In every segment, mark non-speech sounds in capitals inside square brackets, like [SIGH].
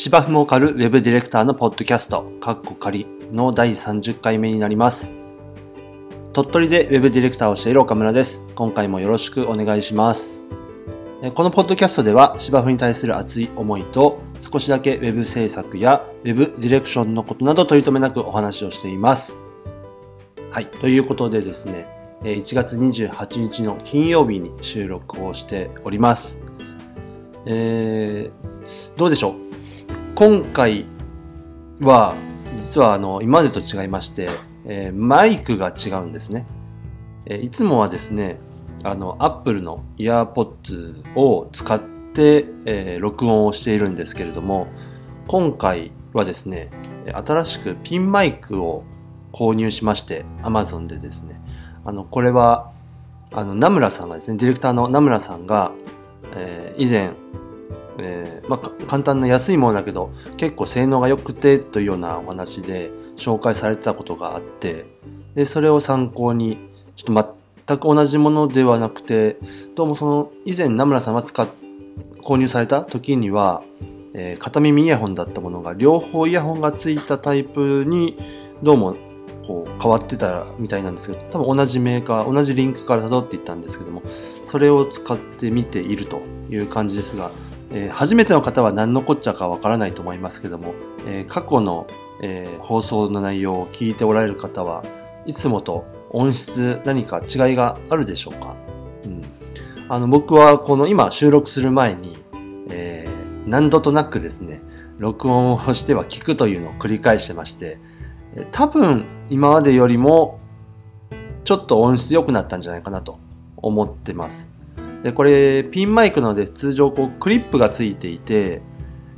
芝生もかるウェブディレクターのポッドキャスト、カッコ仮の第30回目になります。鳥取でウェブディレクターをしている岡村です。今回もよろしくお願いします。このポッドキャストでは芝生に対する熱い思いと少しだけウェブ制作やウェブディレクションのことなど取り留めなくお話をしています。はい。ということでですね、1月28日の金曜日に収録をしております。えー、どうでしょう？今回は、実はあの、今までと違いまして、えー、マイクが違うんですね。えー、いつもはですね、あの、Apple の EarPods を使って、えー、録音をしているんですけれども、今回はですね、新しくピンマイクを購入しまして、Amazon でですね、あの、これは、あの、名村さんがですね、ディレクターの名村さんが、えー、以前、えー、まあ、簡単な安いものだけど結構性能が良くてというようなお話で紹介されてたことがあってでそれを参考にちょっと全く同じものではなくてどうもその以前名村さんが使っ購入された時には、えー、片耳イヤホンだったものが両方イヤホンがついたタイプにどうもこう変わってたみたいなんですけど多分同じメーカー同じリンクから辿っていったんですけどもそれを使ってみているという感じですがえー、初めての方は何のこっちゃかわからないと思いますけども、えー、過去の、えー、放送の内容を聞いておられる方はいつもと音質何か違いがあるでしょうか、うん、あの僕はこの今収録する前に、えー、何度となくですね録音をしては聞くというのを繰り返してまして多分今までよりもちょっと音質良くなったんじゃないかなと思ってます。でこれピンマイクなので通常こうクリップがついていて、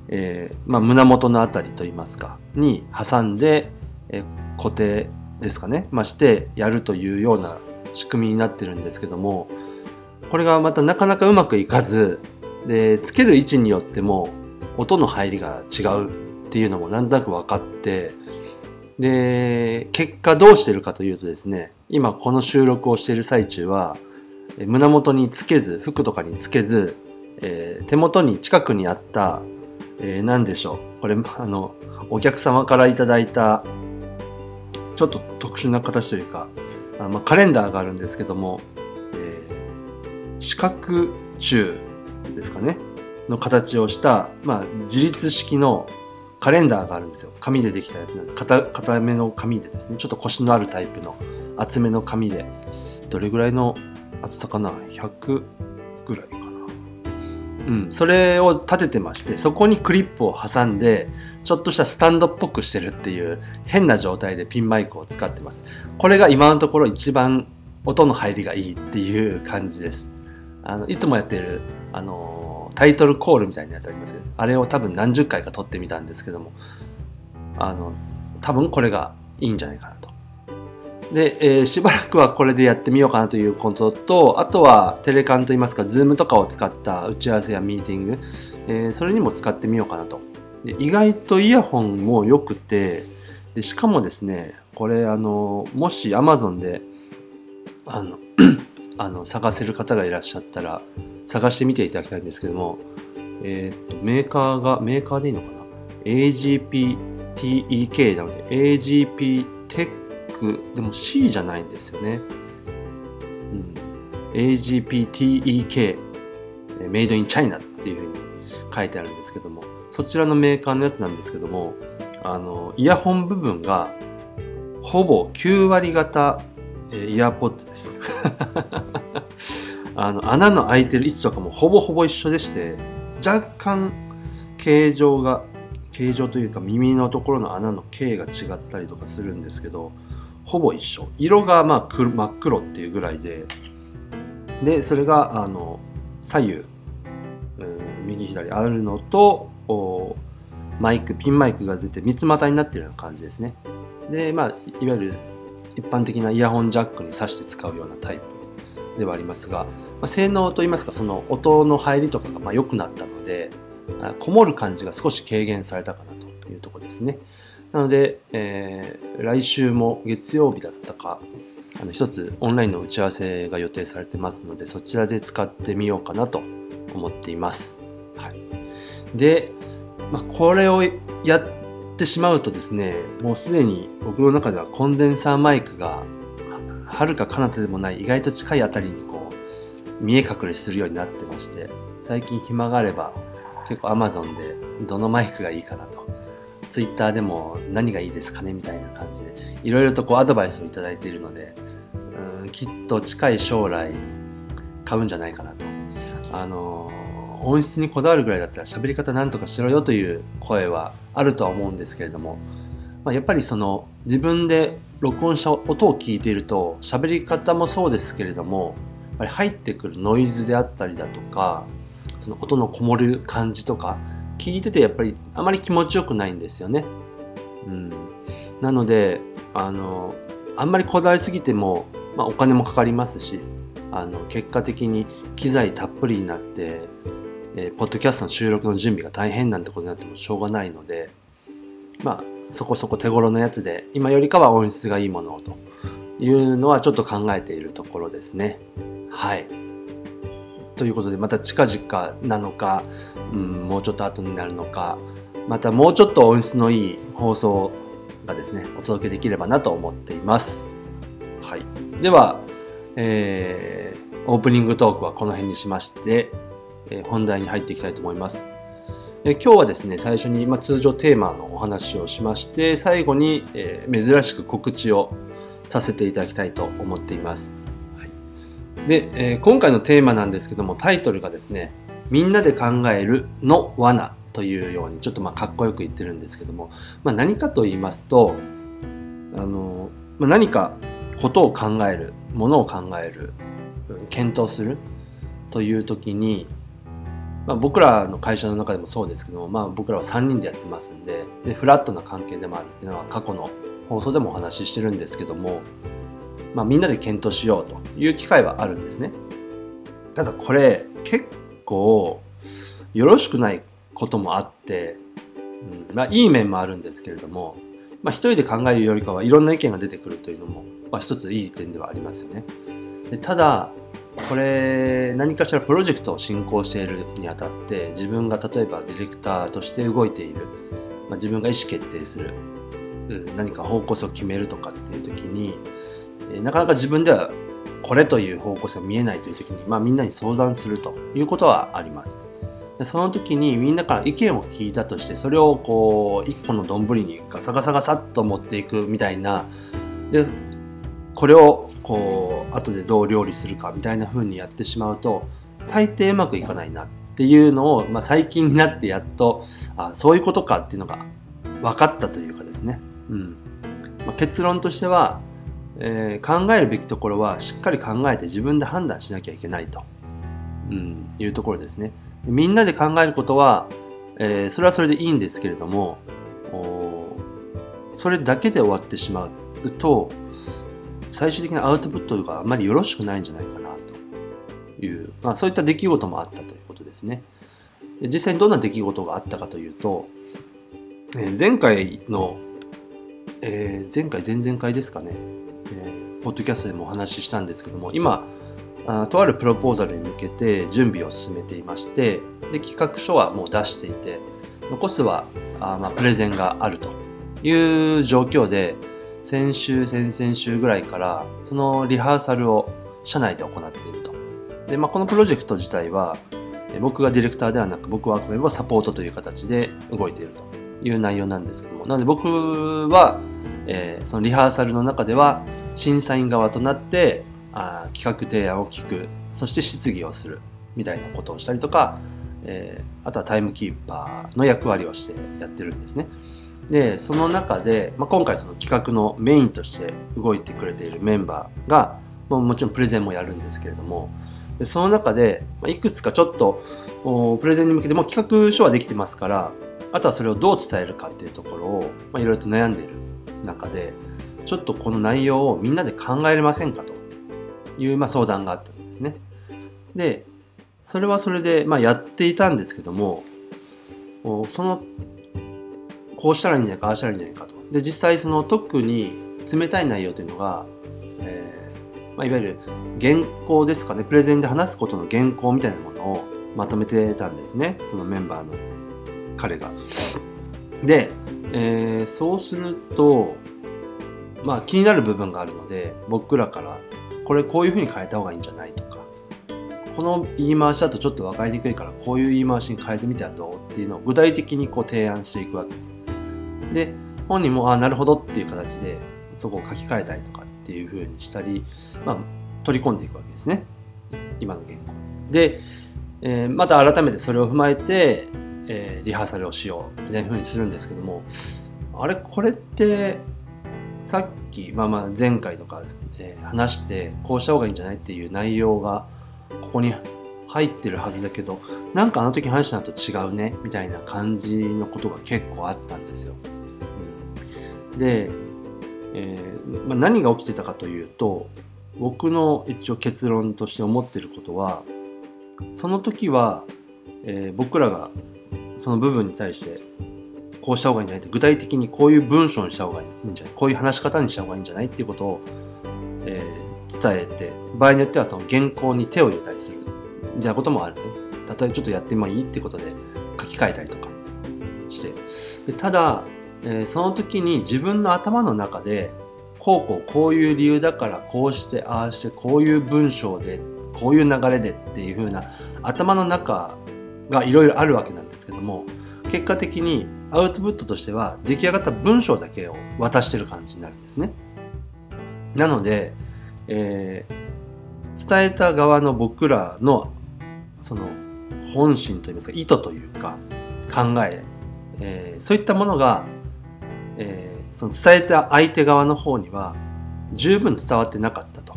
えー、まあ、胸元のあたりといいますかに挟んで、えー、固定ですかね、まあ、してやるというような仕組みになってるんですけどもこれがまたなかなかうまくいかずでつける位置によっても音の入りが違うっていうのもなんとなく分かってで結果どうしてるかというとですね今この収録をしている最中は胸元につけず、服とかにつけず、えー、手元に近くにあった、えー、何でしょう。これ、あの、お客様からいただいた、ちょっと特殊な形というか、あまあ、カレンダーがあるんですけども、えー、四角柱ですかね、の形をした、まあ、自立式のカレンダーがあるんですよ。紙でできたやつ硬硬めの紙でですね、ちょっと腰のあるタイプの厚めの紙で、どれぐらいの厚さかな ?100 ぐらいかな。うん。それを立ててまして、そこにクリップを挟んで、ちょっとしたスタンドっぽくしてるっていう変な状態でピンマイクを使ってます。これが今のところ一番音の入りがいいっていう感じです。あの、いつもやってる、あの、タイトルコールみたいなやつありますよ。あれを多分何十回か撮ってみたんですけども、あの、多分これがいいんじゃないかなと。で、えー、しばらくはこれでやってみようかなということと、あとはテレカンといいますか、 Zoom とかを使った打ち合わせやミーティング、えー、それにも使ってみようかなと。で意外とイヤホンも良くてで、しかもですね、これ、あの、もし Amazon で、あの、[CLEARS THROAT] あの探せる方がいらっしゃったら、探してみていただきたいんですけども、えっ、と、メーカーが、メーカーでいいのかな ?AGPTEK なので、AGPTEC テッでも C じゃないんですよね。うん、AGPTEK、メイドインチャイナっていうふうに書いてあるんですけども、そちらのメーカーのやつなんですけども、あの、イヤホン部分がほぼ9割型、えイヤーポッドです。[LAUGHS] あの、穴の開いてる位置とかもほぼほぼ一緒でして、若干形状が形状というか耳のところの穴の径が違ったりとかするんですけどほぼ一緒。色がまあ真っ黒っていうぐらいで。でそれがあの左右、うん、右左あるのとマイクピンマイクが出て三つ股になってるような感じですね。でまあいわゆる一般的なイヤホンジャックに挿して使うようなタイプではありますが、まあ、性能といいますかその音の入りとかがま良くなったのでこもる感じが少し軽減されたかなというとこですね。なので、えー、来週も月曜日だったか、あの一つオンラインの打ち合わせが予定されてますので、そちらで使ってみようかなと思っています。はい。で、まあ、これをやってしまうとですね、もうすでに僕の中ではコンデンサーマイクが、はるか彼方でもない意外と近いあたりにこう、見え隠れするようになってまして、最近暇があれば、結構 Amazon でどのマイクがいいかなと。Twitter でも何がいいですかねみたいな感じで、いろいろとこうアドバイスをいただいているので、うんきっと近い将来買うんじゃないかなと。あの音質にこだわるぐらいだったら喋り方なんとかしろよという声はあるとは思うんですけれども、まあ、やっぱりその自分で録音した音を聞いていると喋り方もそうですけれどもやっぱり入ってくるノイズであったりだとかその音のこもる感じとか聞いててやっぱりあまり気持ちよくないんですよね。うん、なのであのあんまりこだわりすぎても、まあ、お金もかかりますしあの結果的に機材たっぷりになってえー、ポッドキャストの収録の準備が大変なんてことになってもしょうがないので、まあ、そこそこ手頃のやつで、今よりかは音質がいいものをというのはちょっと考えているところですね。はい。ということで、また近々なのか、うん、もうちょっと後になるのか、またもうちょっと音質のいい放送がですね、お届けできればなと思っています。はい。では、えー、オープニングトークはこの辺にしまして、え本題に入っていきたいと思います。え今日はですね、最初に、ま通常テーマのお話をしまして、最後に、え珍しく告知をさせていただきたいと思っています。で、え今回のテーマなんですけども、タイトルがですね、みんなで考えるの罠というように、ちょっとまあかっこよく言ってるんですけども、まあ、何かと言いますと、あの、まあ、何かことを考える、ものを考える、検討するという時に、まあ、僕らの会社の中でもそうですけども、まあ、僕らは3人でやってますんででフラットな関係でもあるっていうのは過去の放送でもお話ししてるんですけども、まあ、みんなで検討しようという機会はあるんですね。ただこれ結構よろしくないこともあって、うんまあ、いい面もあるんですけれども、まあ、一人で考えるよりかはいろんな意見が出てくるというのも、まあ、一ついい点ではありますよね。でただこれ何かしらプロジェクトを進行しているにあたって自分が例えばディレクターとして動いている、まあ、自分が意思決定する何か方向性を決めるとかっていう時に、えなかなか自分ではこれという方向性が見えないという時に、まあ、みんなに相談するということはあります。でその時にみんなから意見を聞いたとしてそれをこう一個の丼にガサガサガサっと持っていくみたいなでこれをこう後でどう料理するかみたいな風にやってしまうと大抵うまくいかないなっていうのを、まあ、最近になってやっとあそういうことかっていうのが分かったというかですね、うんまあ、結論としては、えー、考えるべきところはしっかり考えて自分で判断しなきゃいけないと、うん、いうところですね。でみんなで考えることは、えー、それはそれでいいんですけれどもそれだけで終わってしまうと最終的なアウトプットがあまりよろしくないんじゃないかなという、まあ、そういった出来事もあったということですね。で実際にどんな出来事があったかというと、えー、前回の、えー、前回前々回ですかね、ー、ポッドキャストでもお話ししたんですけども今あとあるプロポーザルに向けて準備を進めていましてで企画書はもう出していて残すはあ、まあ、プレゼンがあるという状況で先週、先々週ぐらいから、そのリハーサルを社内で行っていると。で、まあ、このプロジェクト自体は、僕がディレクターではなく、僕はあくまでもサポートという形で動いているという内容なんですけども、なので僕は、えー、そのリハーサルの中では、審査員側となってあ企画提案を聞く、そして質疑をする、みたいなことをしたりとか、えー、あとはタイムキーパーの役割をしてやってるんですね。でその中で、まあ、今回その企画のメインとして動いてくれているメンバーが、まあ、もちろんプレゼンもやるんですけれども。でその中で、まあ、いくつかちょっとプレゼンに向けても企画書はできてますからあとはそれをどう伝えるかっていうところを、まあ、いろいろと悩んでいる中でちょっとこの内容をみんなで考えれませんかという、まあ、相談があったんですね。でそれはそれで、まあ、やっていたんですけどもそのこうしたらいいんじゃないかああしたらいいんじゃないかとで実際その特に冷たい内容というのが、えーまあ、いわゆる原稿ですかねプレゼンで話すことの原稿みたいなものをまとめてたんですねそのメンバーの彼が。で、えー、そうすると、まあ気になる部分があるので、僕らから、これこういう風に変えた方がいいんじゃないとか、この言い回しだとちょっと分かりにくいからこういう言い回しに変えてみてはどうっていうのを具体的にこう提案していくわけです。で、本人も、ああ、なるほどっていう形でそこを書き換えたりとかっていう風にしたり、まあ、取り込んでいくわけですね。今の原稿。で、えー、また改めてそれを踏まえて、えー、リハーサルをしようみたいな風にするんですけども、あれ、これって、さっき、まあまあ前回とか、えー、話して、こうした方がいいんじゃないっていう内容が、ここに入ってるはずだけど、なんかあの時話したのと違うね、みたいな感じのことが結構あったんですよ。うん、で、えー、まあ、何が起きてたかというと、僕の一応結論として思ってることは、その時は、えー、僕らがその部分に対してこうした方がいいんじゃないって具体的にこういう文章にした方がいいんじゃないこういう話し方にした方がいいんじゃないっていうことを、えー、伝えて場合によってはその原稿に手を入れたりするみたいなこともあるね。例えばちょっとやってもいいってことで書き換えたりとかして。でただ、えー、その時に自分の頭の中でこうこうこういう理由だからこうしてああしてこういう文章でこういう流れでっていう風な頭の中がいろいろあるわけなんですけども結果的にアウトプットとしては出来上がった文章だけを渡してる感じになるんですね。なので、えー、伝えた側の僕らのその本心といいますか意図というか考ええー、そういったものが、えー、その伝えた相手側の方には十分伝わってなかったと。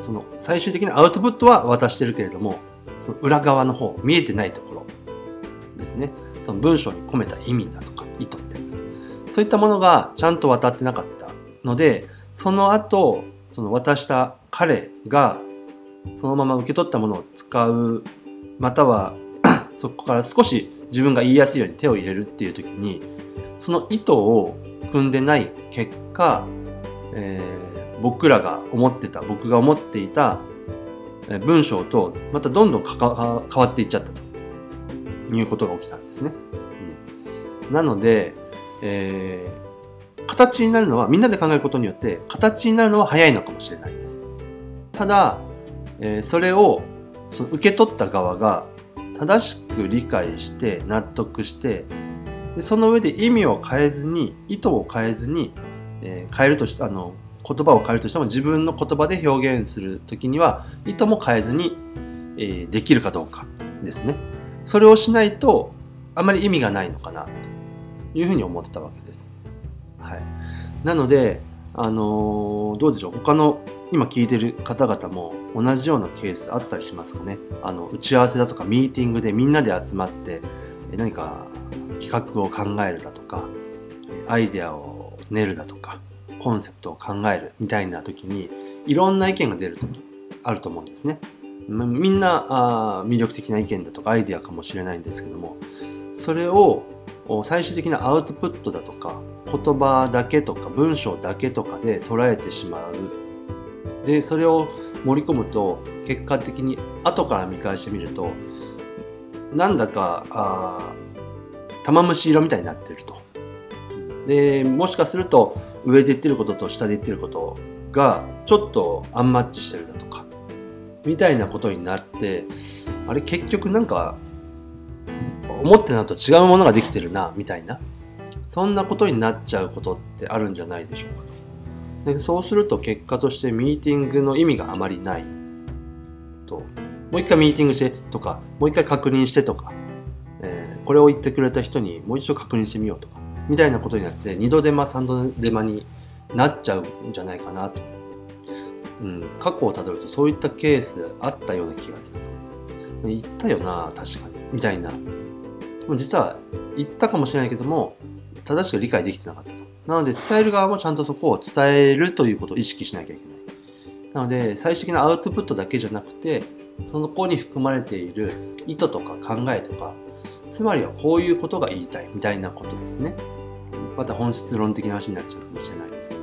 その最終的なアウトプットは渡してるけれども、その裏側の方、見えてないところですね。その文章に込めた意味だとか意図って。そういったものがちゃんと渡ってなかったので、その後、その渡した彼がそのまま受け取ったものを使う、または [CLEARS THROAT] そこから少し自分が言いやすいように手を入れるっていう時に、その意図を組んでない結果、えー、僕らが思ってた、僕が思っていた文章とまたどんどん変わっていっちゃったと。いうことが起きたんですね。うん、なので、えー、形になるのはみんなで考えることによって形になるのは早いのかもしれないです。ただ、えー、それをその受け取った側が正しく理解して納得してでその上で意味を変えずに意図を変えずに、えー、変えるとしあの言葉を変えるとしても自分の言葉で表現するときには意図も変えずに、えー、できるかどうかですね。それをしないとあまり意味がないのかなというふうに思ったわけです。はい、なので、あのー、どうでしょう他の今聞いてる方々も同じようなケースあったりしますかねあの打ち合わせだとかミーティングでみんなで集まって何か企画を考えるだとかアイデアを練るだとかコンセプトを考えるみたいな時にいろんな意見が出る時あると思うんですね。みんなあ魅力的な意見だとかアイデアかもしれないんですけどもそれを最終的なアウトプットだとか言葉だけとか文章だけとかで捉えてしまうでそれを盛り込むと結果的に後から見返してみるとなんだかあ玉虫色みたいになってるとでもしかすると上で言ってることと下で言ってることがちょっとアンマッチしてるだとかみたいなことになってあれ結局なんか思ってたのと違うものができてるなみたいなそんなことになっちゃうことってあるんじゃないでしょうか。でそうすると結果としてミーティングの意味があまりない。ともう一回ミーティングしてとかもう一回確認してとか、えー、これを言ってくれた人にもう一度確認してみようとか。みたいなことになって二度手間三度手間になっちゃうんじゃないかなとうん、過去をたどるとそういったケースあったような気がする。言ったよな、確かに。みたいな。でも実は言ったかもしれないけども、正しく理解できてなかったと。なので伝える側もちゃんとそこを伝えるということを意識しなきゃいけない。なので最終的なアウトプットだけじゃなくて、その子に含まれている意図とか考えとか、つまりはこういうことが言いたいみたいなことですね。また本質論的な話になっちゃうかもしれないですけど。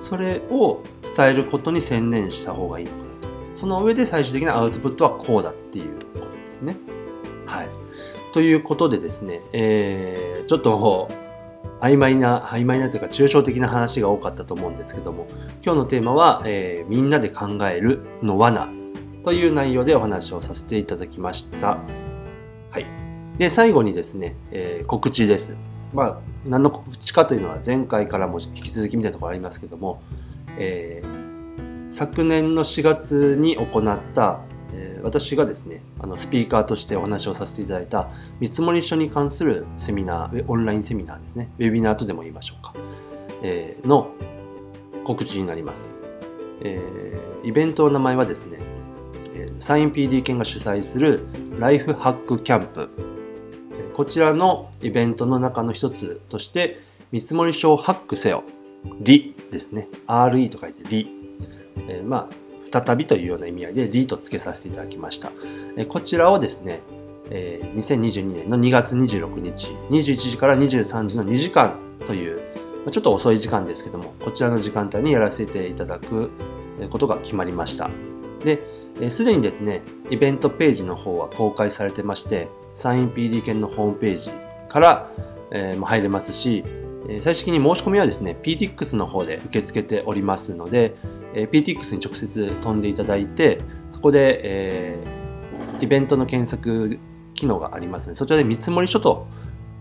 それを伝えることに専念した方がいいのかな。その上で最終的なアウトプットはこうだっていうことですね。はい。ということでですね、えー、ちょっと曖昧な、曖昧なというか抽象的な話が多かったと思うんですけども、今日のテーマは、えー、みんなで考えるの罠という内容でお話をさせていただきました。はい。で、最後にですね、えー、告知です。まあ、何の告知かというのは前回からも引き続きみたいなところありますけども、えー、昨年の4月に行った、えー、私がですねあのスピーカーとしてお話をさせていただいた見積書に関するセミナーオンラインセミナーですねウェビナーとでも言いましょうか、えー、の告知になります、えー、イベントの名前はですねサイン PD 研が主催するライフハックキャンプこちらのイベントの中の一つとして見積書をハックせよリですね RE と書いてリ、えー、まあ再びというような意味合いでリと付けさせていただきました。こちらをですね、2022年の2月26日、21時から23時の2時間という、ちょっと遅い時間ですけども、こちらの時間帯にやらせていただくことが決まりました。で、すでにですね、イベントページの方は公開されてまして、サイン PD 券のホームページから、え入れますし、最終的に申し込みはですね、PTX の方で受け付けておりますので、え PTX に直接飛んでいただいて、そこで、えー、イベントの検索機能がありますので、そちらで見積書と、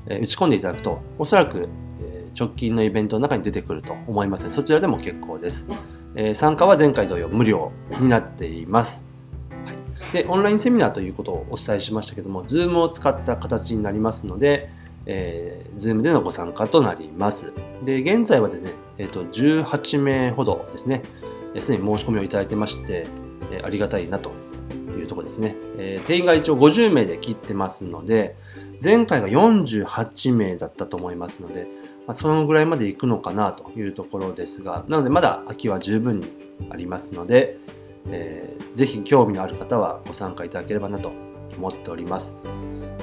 え打ち込んでいただくと、おそらく、え直近のイベントの中に出てくると思いますので、そちらでも結構です。え参加は前回同様無料になっています。はい、で、オンラインセミナーということをお伝えしましたけども、Zoom を使った形になりますので、えー、Zoom でのご参加となります。で、現在はですね、えっ、ー、と、18名ほどですね、すでに申し込みをいただいてまして、えありがたいなというところですね。え定員が一応50名で切ってますので、前回が48名だったと思いますので、まあ、そのぐらいまで行くのかなというところですが、なのでまだ空きは十分にありますので、えー、ぜひ興味のある方はご参加いただければなと思っております。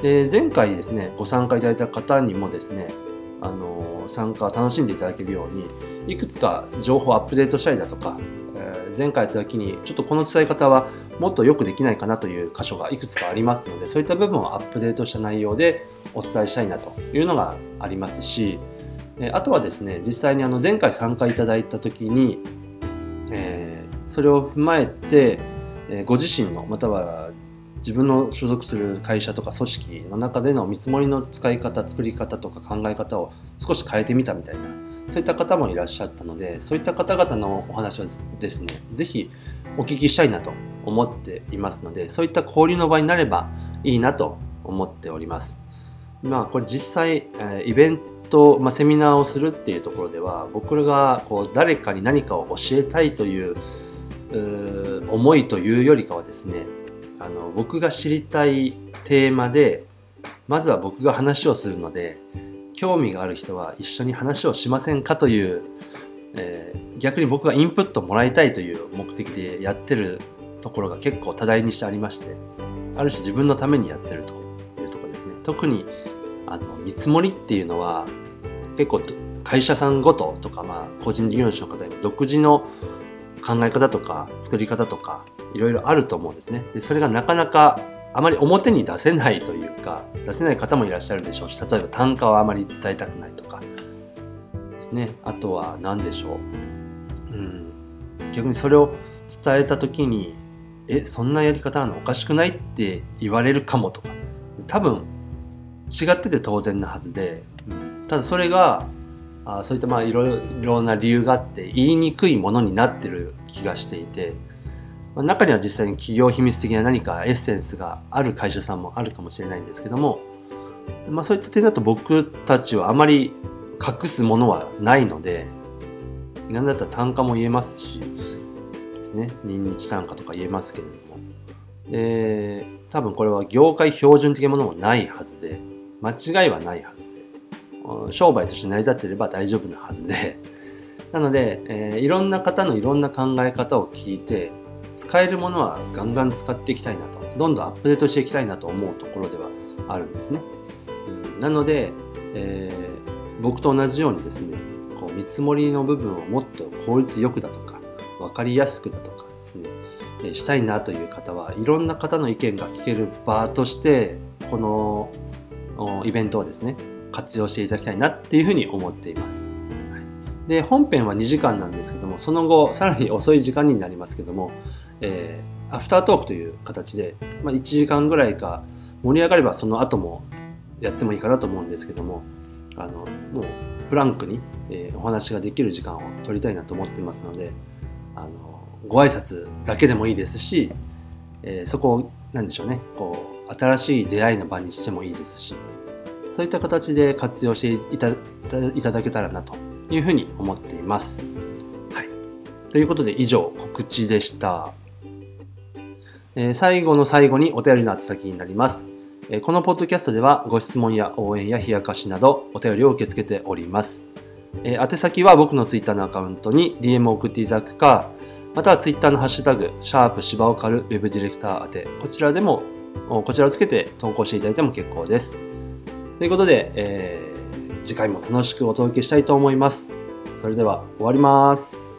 で前回ですね、ご参加いただいた方にもですね、あの参加楽しんでいただけるように、いくつか情報をアップデートしたりだとかえ、前回やった時にちょっとこの伝え方はもっとよくできないかなという箇所がいくつかありますのでそういった部分をアップデートした内容でお伝えしたいなというのがありますしあとはですね実際にあの前回参加いただいた時に、えー、それを踏まえて、えご自身のまたは自分の所属する会社とか組織の中での見積もりの使い方作り方とか考え方を少し変えてみたみたいなそういった方もいらっしゃったのでそういった方々のお話はですね是非お聞きしたいなと思っていますのでそういった交流の場になればいいなと思っております。まあこれ実際、えイベント、まあ、セミナーをするっていうところでは僕らがこう誰かに何かを教えたいという思いというよりかはですねあの僕が知りたいテーマでまずは僕が話をするので興味がある人は一緒に話をしませんかという、えー、逆に僕がインプットもらいたいという目的でやってるところが結構多大にしてありましてある種自分のためにやってるというところですね。特にあの見積もりっていうのは結構会社さんごととか、まあ、個人事業主の方に独自の考え方とか作り方とかいろいろあると思うんですね。でそれがなかなかあまり表に出せないというか出せない方もいらっしゃるでしょうし例えば単価はあまり伝えたくないとかですね。あとは何でしょう、うん、逆にそれを伝えた時にえそんなやり方なの？おかしくない？って言われるかもとか。多分違ってて当然なはずで、ただそれがあそういったまあいろいろな理由があって言いにくいものになってる気がしていてまあ、中には実際に企業秘密的な何かエッセンスがある会社さんもあるかもしれないんですけども、まあ、そういった点だと僕たちはあまり隠すものはないので何だったら単価も言えますしですね。認日単価とか言えますけれども。で多分これは業界標準的なものもないはずで間違いはないはず。商売として成り立っていれば大丈夫なはずで。なので、えー、いろんな方のいろんな考え方を聞いて使えるものはガンガン使っていきたいなと。どんどんアップデートしていきたいなと思うところではあるんですね。うん、なので、えー、僕と同じようにですねこう見積もりの部分をもっと効率よくだとか分かりやすくだとかですね、えしたいなという方はいろんな方の意見が聞ける場としてこのイベントをですね、活用していただきたいなっていうふうに思っています。で、本編は2時間なんですけども、その後、さらに遅い時間になりますけども、えー、アフタートークという形で、まあ、1時間ぐらいか盛り上がればその後もやってもいいかなと思うんですけども、あの、もうフランクに、えー、お話ができる時間を取りたいなと思ってますので、あの、ご挨拶だけでもいいですし、えー、そこを、なんでしょうね、こう、新しい出会いの場にしてもいいですし、そういった形で活用していたいただけたらなというふうに思っています。はい。ということで以上告知でした。えー、最後の最後にお便りの宛先になります。えー、このポッドキャストではご質問や応援や冷やかしなどお便りを受け付けております。えー、宛先は僕のツイッターのアカウントに DM を送っていただくか、またはツイッターのハッシュタグ、シャープ芝をかるウェブディレクター宛て、こちらでも、こちらをつけて投稿していただいても結構です。ということで、えー、次回も楽しくお届けしたいと思います。それでは終わります。